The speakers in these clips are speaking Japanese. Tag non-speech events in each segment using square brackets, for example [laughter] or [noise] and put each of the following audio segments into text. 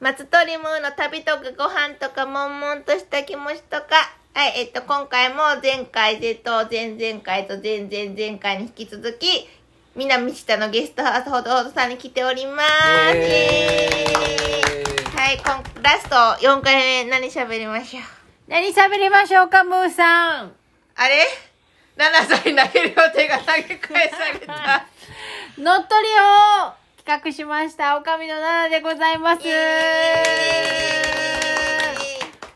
松鳥ムーの旅とかご飯とか悶々とした気持ちとか。はい、えっと、今回も前回でと前々回と前々前回に引き続き、南下のゲストハウスほどほどさんに来ております。イエーイはい、今ラスト4回目何喋りましょう？何喋りましょうか、ムーさん。あれ ?7 歳投げる予定が投げ返された。[laughs] 乗っ取りを企画しました、おかみの奈々でございます。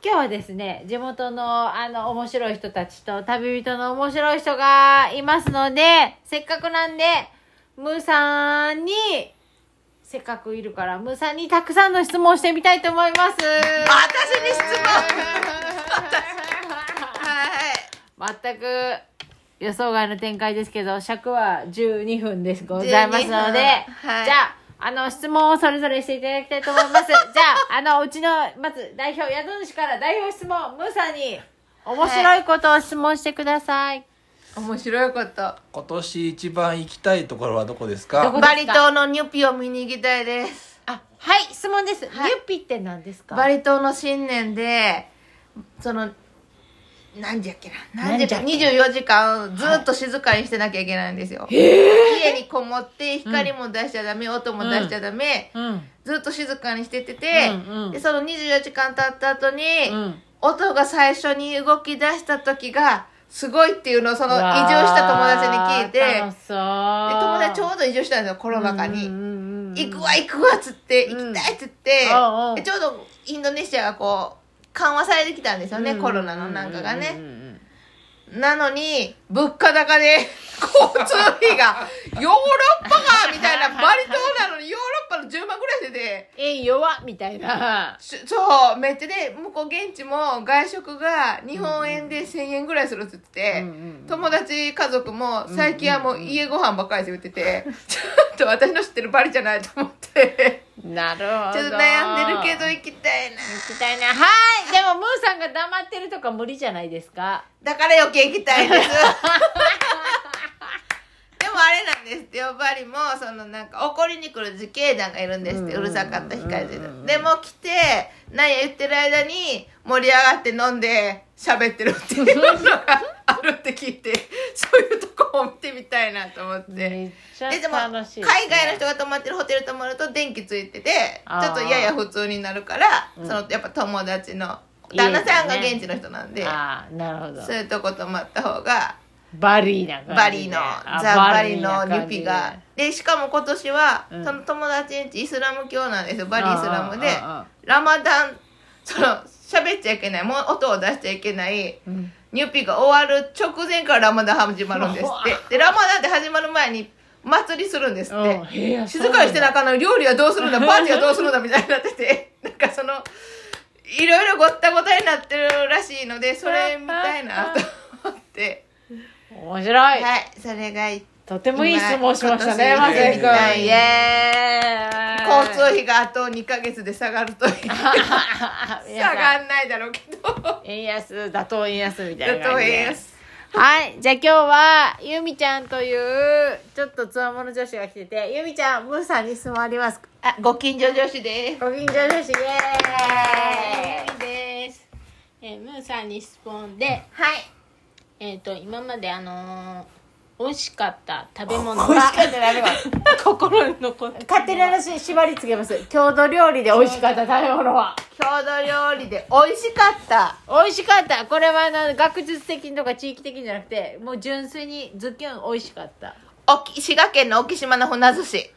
今日はですね、地元のあの面白い人たちと旅人の面白い人がいますので、せっかくなんで、ムーさんに、せっかくいるから、ムーさんにたくさんの質問をしてみたいと思います。[laughs] 私に質問 [laughs] [laughs] はい。全く予想外の展開ですけど、尺は12分ですございますので、12分はいじゃあ、あの、質問をそれぞれしていただきたいと思います。[laughs] じゃあ、あの、うちの、まず代表、宿主から代表質問、ムーさんに、面白いことを質問してください。面白いこと。今年一番行きたいところはどこですか？バリ島のニュピを見に行きたいです。あ、はい、質問です。はいユッピって何ですか？バリ島の新年で、その、何時やっけな？何時か何24時間ずっと静かにしてなきゃいけないんですよ。家にこもって光も出しちゃダメ、音も出しちゃダメ、うん。ずっと静かにしててて、うんうん。で、その24時間経った後に、うん。音が最初に動き出した時が、すごいっていうのをその移住した友達に聞いて、で。友達ちょうど移住したんですよ、コロナ禍に。うんうんうんうん。行くわ行くわっつって、うん行きたいっつって、ちょうどインドネシアがこう緩和されてきたんですよね、うんコロナのなんかがね、なのに物価高で交通費がヨーロッパがみたいなバリ島なのにヨーロッパの10万ぐらいしててえい弱っみたいな。しそうめっちゃで向こう現地も外食が日本円で1000円ぐらいするっつってて、うんうんうん友達家族も最近はもう家ご飯ばっかりして言ってて、[laughs] ちょっと私の知ってるバリじゃないと思って。なるほど。ちょっと悩んでるけど行きたいな。行きたいな。はい。でも、ムーさんが黙ってるとか無理じゃないですか？だから余計行きたいです。でもあれなんですってよ、バリも、そのなんか怒りに来る自警団がいるんですって、うるさかった控えてうんうんうんる。でも来て、何や言ってる間に盛り上がって飲んで喋ってるっていうのが [laughs] あるって聞いて、そういうとこを見てみたいなと思って。めっちゃででも楽しい、海外の人が泊まってるホテル泊まると電気ついててちょっとやや普通になるから、うんそのやっぱ友達の旦那さんが現地の人なんで、ああ、なるほどそう。いうとこ泊まった方がバリーな感じで。バリのあザ・バリのニュピが。でしかも今年は、うん。その友達んちイスラム教なんですよ。バリイスラムでラマダンその喋っちゃいけないもう音を出しちゃいけないうん。ニュピが終わる直前からラマダン始まるんですって。でラマダンって始まる前に祭りするんですって。静かにしてなあかんのに料理はどうするんだ [laughs] パーティーはどうするんだみたいになってて。なんかそのいろいろごったごたになってるらしいのでそれ見たいなと思って面白い。はいそれがいとてもいい質問しましたね、今まさきくん。今年イエーイ交通費があと2ヶ月で下がると [laughs] いう下がんないだろうけど円安、打倒円安みたいな感じで。円安はい。じゃあ今日は、ゆみちゃんという、ちょっとつわもの女子が来てて、ゆみちゃん、ムーさんに質問ありますかあご近所女子ですご近所女子、イエーイです。えー、ムーさんに質問で、はいえっ、と、今まであのー美味しかった食べ物美味しかがった。心に残って勝手に私縛りつけます。郷土料理で美味しかった食べ物は。郷土料理で美味しかった美味しかった。これはあの学術的とか地域的じゃなくて、もう純粋にズッキュン美味しかった。沖滋賀県の沖島の船寿司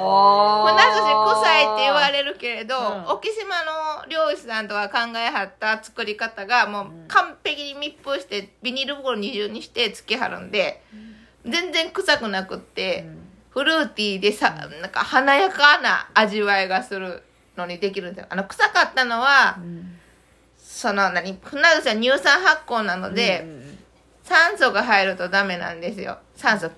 お船寿司臭いって言われるけれど、うん。沖島の漁師さんとか考えはった作り方がもう完璧に密封してビニール袋二重にしてつけはるんで、全然臭くなくって、フルーティーでさなんか華やかな味わいがするのにできるんですよ。あの臭かったのは、その何船寿司は乳酸発酵なので、酸素が入るとダメなんですよ。酸素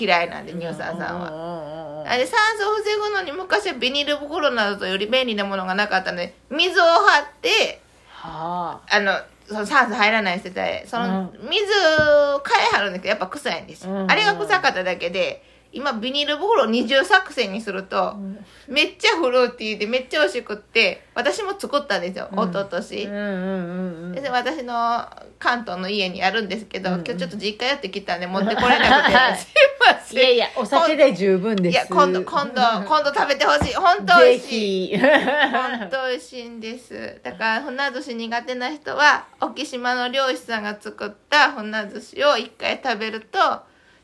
嫌いなんで乳酸さんは。はあれ酸素を防ぐのに昔はビニール袋などとより便利なものがなかったので水を張ってはあ。のその酸素入らない世帯そのう水を変えはるんだけどやっぱ臭いんですよ、うん。あれが臭かっただけで今ビニール袋二重作戦にすると、めっちゃフルーティーでめっちゃ美味しくって私も作ったんですよ、うん。一昨年うんうんうん私の関東の家にあるんですけど、うんうん。今日ちょっと実家やってきたんで持ってこれなくて [laughs] すいません。いやいやお酒で十分です。いや今度今度今度食べてほしい。本当美ぜ味しい。ひ。本当美味しいんです。だから船寿司苦手な人は沖島の漁師さんが作った船寿司を一回食べると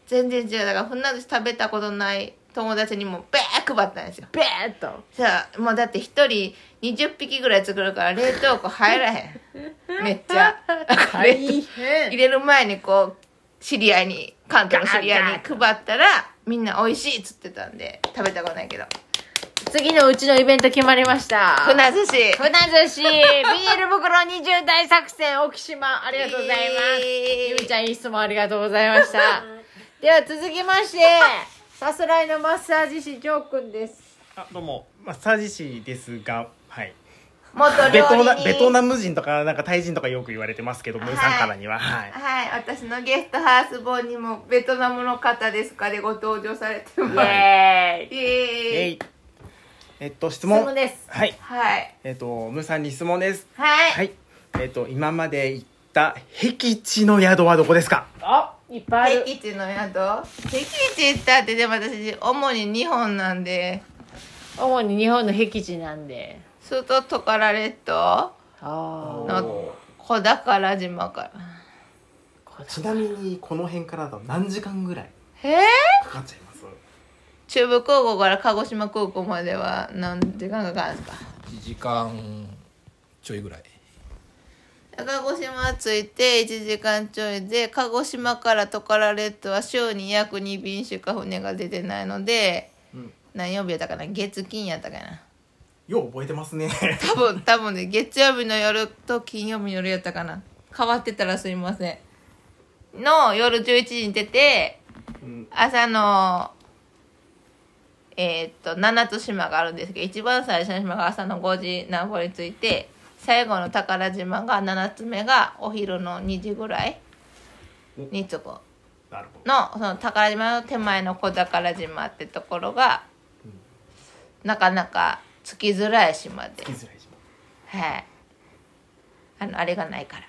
全然違う。だから船寿司食べたことない友達にもベー配ったんですよ。ベーっと。さあもうだって一人20匹ぐらい作るから冷凍庫入らへん。[laughs] めっちゃ。大入変れる前にこう知り合いに関東の知り合いに配ったらみんな美味しいっつってたんで食べたことないけど。次のうちのイベント決まりました。船寿司。船寿司。ビニール袋20大作戦沖島。ありがとうございます、えーゆみちゃんいい質問ありがとうございましたでは続きましてさすらいのマッサージ師ジョーくんです。あどうも。マッサージ師ですがはい。元ベト料理人。ナベトナム人とかなんかタイ人とかよく言われてますけど、ムーさんからには。はい。はい。私のゲストハウスボーにもベトナムの方ですかでご登場されてイます。エーイ。イエーイ。えいえっと質質問問です。はい。はい。えっとムーさんに質問です。はい、はい。えっと今まで行った僻地の宿はどこですか？あいっぱいある。僻地の宿僻地行ったってでも私主に日本なんで。主に日本の僻地なんで。外トカラ列島ああの小宝島から。ちなみにこの辺からだと何時間ぐらいえ？ー、かかっちゃいます？中部空港から鹿児島空港までは何時間かかるんですか1時間ちょいぐらい鹿児島着いて1時間ちょいで鹿児島からトカラ列島は週に約2便しか船が出てないのでうん。何曜日やったかな？月金やったかな？よう覚えてますね。多分 [laughs] 多分ね月曜日の夜と金曜日の夜やったかな？変わってたらすいません。の夜11時に出てうん。朝のえーっと7つ島があるんですけど一番最初の島が朝の5時何歩に着いて最後の宝島が7つ目がお昼の2時ぐらいに着く。なるほど。のその宝島の手前の小宝島ってところがなかなか着きづらい島で。行きづらい島。はい。あのあれがないから。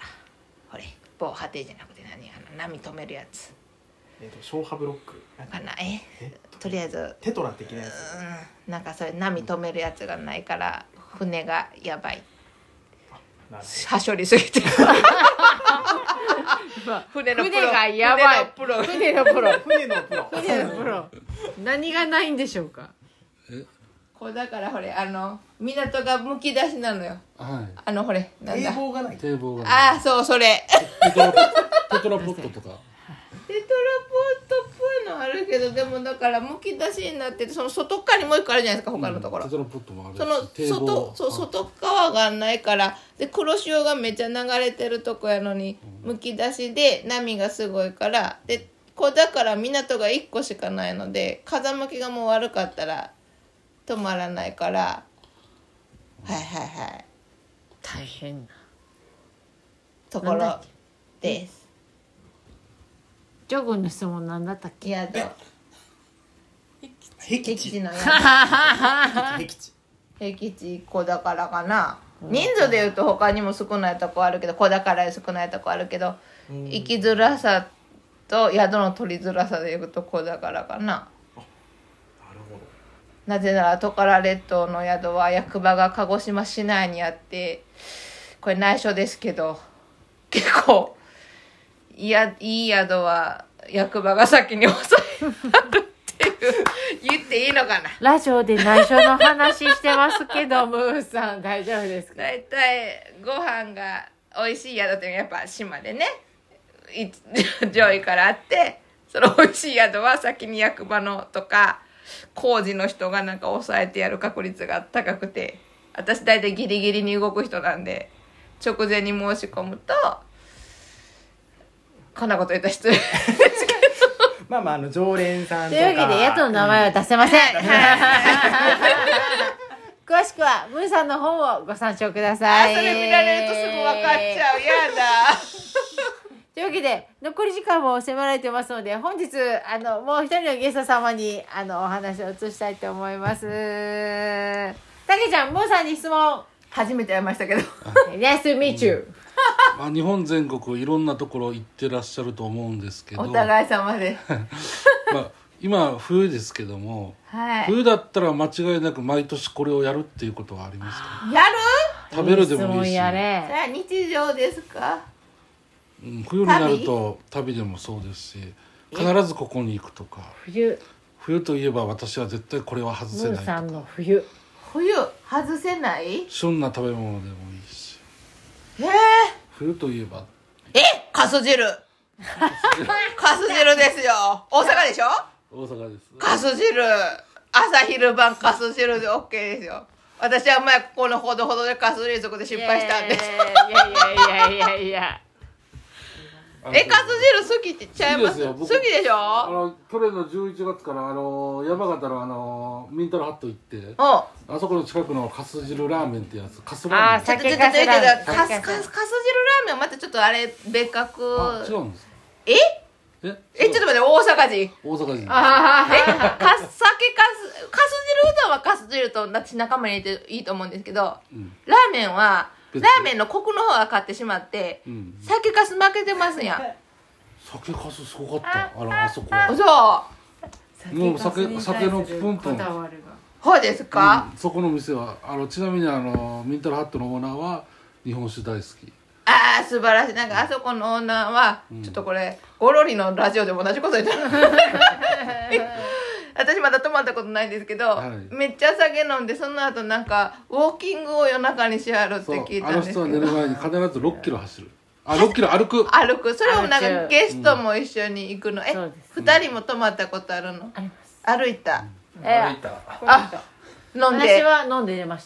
ほれ。防波堤じゃなくて何？あの波止めるやつ。えっとショーハブロック。なんかかなえ？え？とりあえず。テトラ的なやつ。うん。なんかそれ波止めるやつがないから船がやばい。なるはしょりすぎて。[laughs] 船のプロ。船がやばい。船のプロ。船のプロ。船のプロ。船のプロ。何がないんでしょうか？こうだからほれあの港がむき出しなのよ。はあのほれなん堤だ防がない。い。堤防がね。ああそうそれ。テトラテトラポットとか？テトラポットっぽいのあるけどでもだからむき出しになっててその外側にもう一個あるじゃないですか他のところ、テトラポットもあるし。その外そう外側がないからで黒潮がめっちゃ流れてるとこやのにむき出しで波がすごいからでこうだから港が1個しかないので風向きがもう悪かったら止まらないから。はいはいはい。大変な。ところですジョグの質問何だったっけ？宿僻僻の宿僻地僻地小宝かな。人数でいうと他にも少ないとこあるけど小宝より少ないとこあるけど生きづらさと宿の取りづらさでいうと小宝かな。なるほど。なぜならトカラ列島の宿は役場が鹿児島市内にあってこれ内緒ですけど結構いやいい宿は役場が先に抑えるっていう。言っていいのかな？ラジオで内緒の話してますけどムーさん大丈夫ですか？大体ご飯が美味しい宿っていうのはやっぱ島でね。い上位からあってその美味しい宿は先に役場のとか工事の人がなんか抑えてやる確率が高くて私大体ギリギリに動く人なんで直前に申し込むとこんなこと言ったら失礼まあまああの常連さんととかいうわけで宿の名前は出せません、[laughs] 詳しくはムーさんの本をご参照くだあさい。それ見られるとすぐ分かっちゃう。やだ。[laughs] というわけで残り時間も迫られてますので本日あのもう一人のゲスト様にあのお話を移したいと思います。たけちゃんムーさんに質問。初めて会いましたけど。[laughs] Nice to meet you まあ、日本全国いろんなところ行ってらっしゃると思うんですけど。お互い様で。[laughs] まあ、今冬ですけども、はい。冬だったら間違いなく毎年これをやるっていうことはありますか？やる？食べるでもいいし。やそれ日常ですか？うん冬になると旅でもそうですし必ずここに行くとか。冬。冬といえば私は絶対これは外せムーさんないとかの冬。冬外せない？旬な食べ物でもいいしえー、冬といえば。えかす汁。かす汁。ですよ。大阪でしょ？大阪です。かす汁。朝昼晩かす汁で OK ですよ。私は前ここのほどほどでかす汁そこで失敗したんです。いやいやいやいやいやえかす汁好きってちゃいます？好好きでしょ？あの去年の11月からあの山形のあのミントラハット行ってうんあそこの近くのかす汁ラーメンってやつかすラーメン。ちょっとちょっと汁ラーメンはまたちょっとあれ別格。あ違うんですか？え？え？えちょっと待って大阪人。大阪人。あえ？か酒かすかす汁うどんはかす汁と私仲間に入れていいと思うんですけどうん。ラーメンはラ別ーメンのコクの方が勝ってしまってうん。酒かす負けてますやん。酒かすすごかった。あらあそこは。そうもう酒酒のプンプンそうですか、うん。そこの店はあのちなみにあのミントラハットのオーナーは日本酒大好き。ああ素晴らしい。なんかあそこのオーナーは、うん。ちょっとこれゴロリのラジオでも同じこと言ってる [laughs] 私まだ泊まったことないんですけど、はい。めっちゃ酒飲んでその後なんかウォーキングを夜中にしはるって聞いあの人はたんですけど。寝る前に必ず6キロ走る。あ6キロ歩く？歩く。それもなんかゲストも一緒に行くの、うです二人も泊まったことあるの？あります。歩いた、え歩いた。あ飲ん私では飲んで出まし